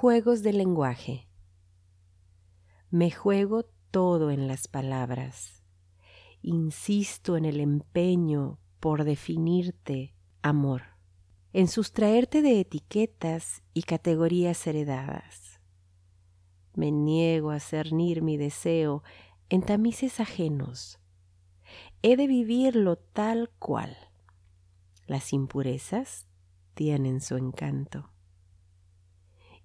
Juegos de lenguaje. Me juego todo en las palabras. Insisto en el empeño por definirte, amor, en sustraerte de etiquetas y categorías heredadas. Me niego a cernir mi deseo en tamices ajenos. He de vivirlo tal cual. Las impurezas tienen su encanto.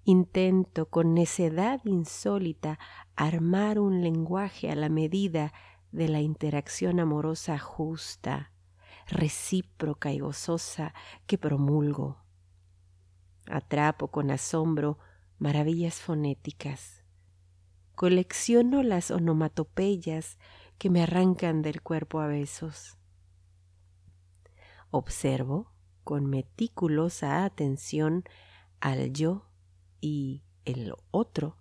Intento con necedad insólita armar un lenguaje a la medida de la interacción amorosa justa, recíproca y gozosa que promulgo. Atrapo con asombro maravillas fonéticas. Colecciono las onomatopeyas que me arrancan del cuerpo a besos. Observo con meticulosa atención al yo y el otro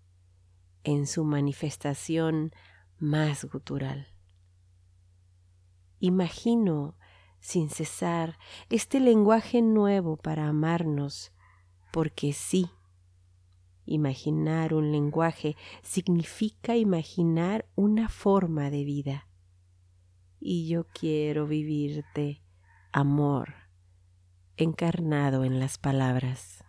en su manifestación más gutural. Imagino sin cesar este lenguaje nuevo para amarnos, porque sí, imaginar un lenguaje significa imaginar una forma de vida. Y yo quiero vivirte, amor, encarnado en las palabras.